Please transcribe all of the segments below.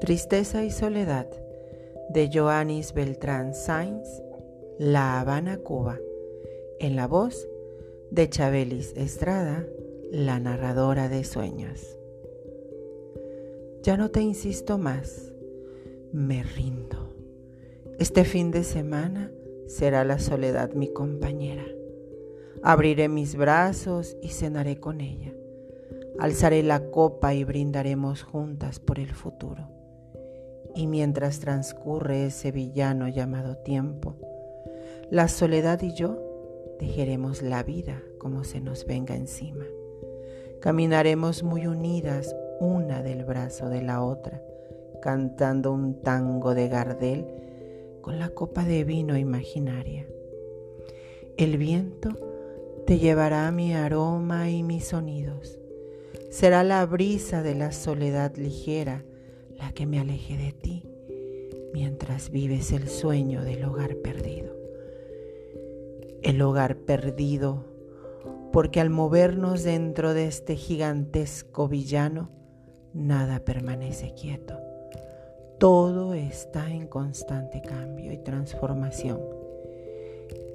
Tristeza y Soledad de Joanis Beltrán Sainz, La Habana, Cuba, en la voz de Chabelis Estrada, la narradora de sueños. Ya no te insisto más, me rindo. Este fin de semana será la soledad mi compañera. Abriré mis brazos y cenaré con ella. Alzaré la copa y brindaremos juntas por el futuro. Y mientras transcurre ese villano llamado tiempo, la soledad y yo tejeremos la vida como se nos venga encima. Caminaremos muy unidas una del brazo de la otra, cantando un tango de Gardel con la copa de vino imaginaria. El viento te llevará mi aroma y mis sonidos. Será la brisa de la soledad ligera la que me aleje de ti mientras vives el sueño del hogar perdido. El hogar perdido porque al movernos dentro de este gigantesco villano, nada permanece quieto. Todo está en constante cambio y transformación.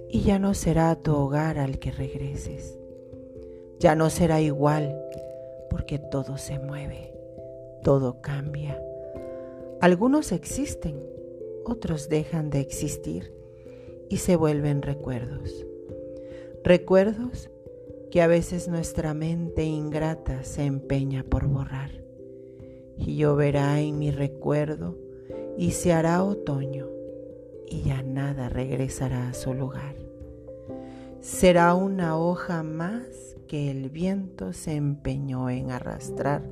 Y ya no será tu hogar al que regreses. Ya no será igual porque todo se mueve, todo cambia algunos existen, otros dejan de existir y se vuelven recuerdos. Recuerdos que a veces nuestra mente ingrata se empeña por borrar. Y lloverá en mi recuerdo y se hará otoño y ya nada regresará a su lugar. Será una hoja más que el viento se empeñó en arrastrar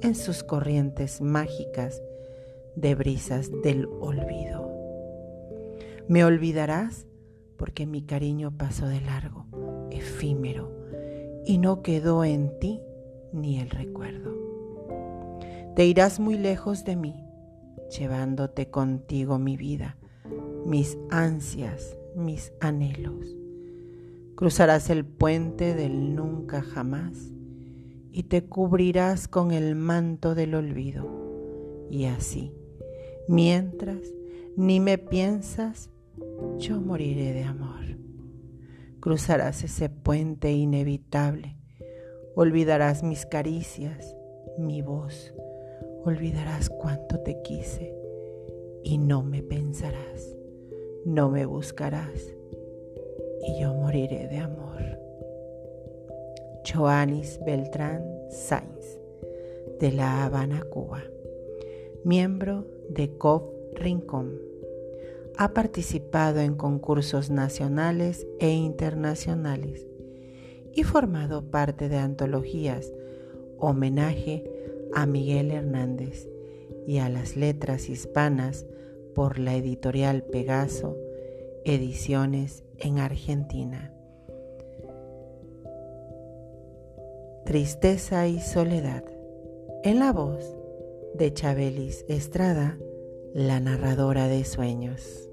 en sus corrientes mágicas de brisas del olvido. Me olvidarás porque mi cariño pasó de largo, efímero, y no quedó en ti ni el recuerdo. Te irás muy lejos de mí, llevándote contigo mi vida, mis ansias, mis anhelos. Cruzarás el puente del nunca jamás y te cubrirás con el manto del olvido. Y así, Mientras ni me piensas, yo moriré de amor. Cruzarás ese puente inevitable, olvidarás mis caricias, mi voz, olvidarás cuánto te quise y no me pensarás, no me buscarás y yo moriré de amor. Joanis Beltrán Sainz, de La Habana, Cuba, miembro de COF Rincón. Ha participado en concursos nacionales e internacionales y formado parte de antologías Homenaje a Miguel Hernández y a las letras hispanas por la editorial Pegaso, ediciones en Argentina. Tristeza y soledad. En la voz de Chabelis Estrada, la narradora de sueños.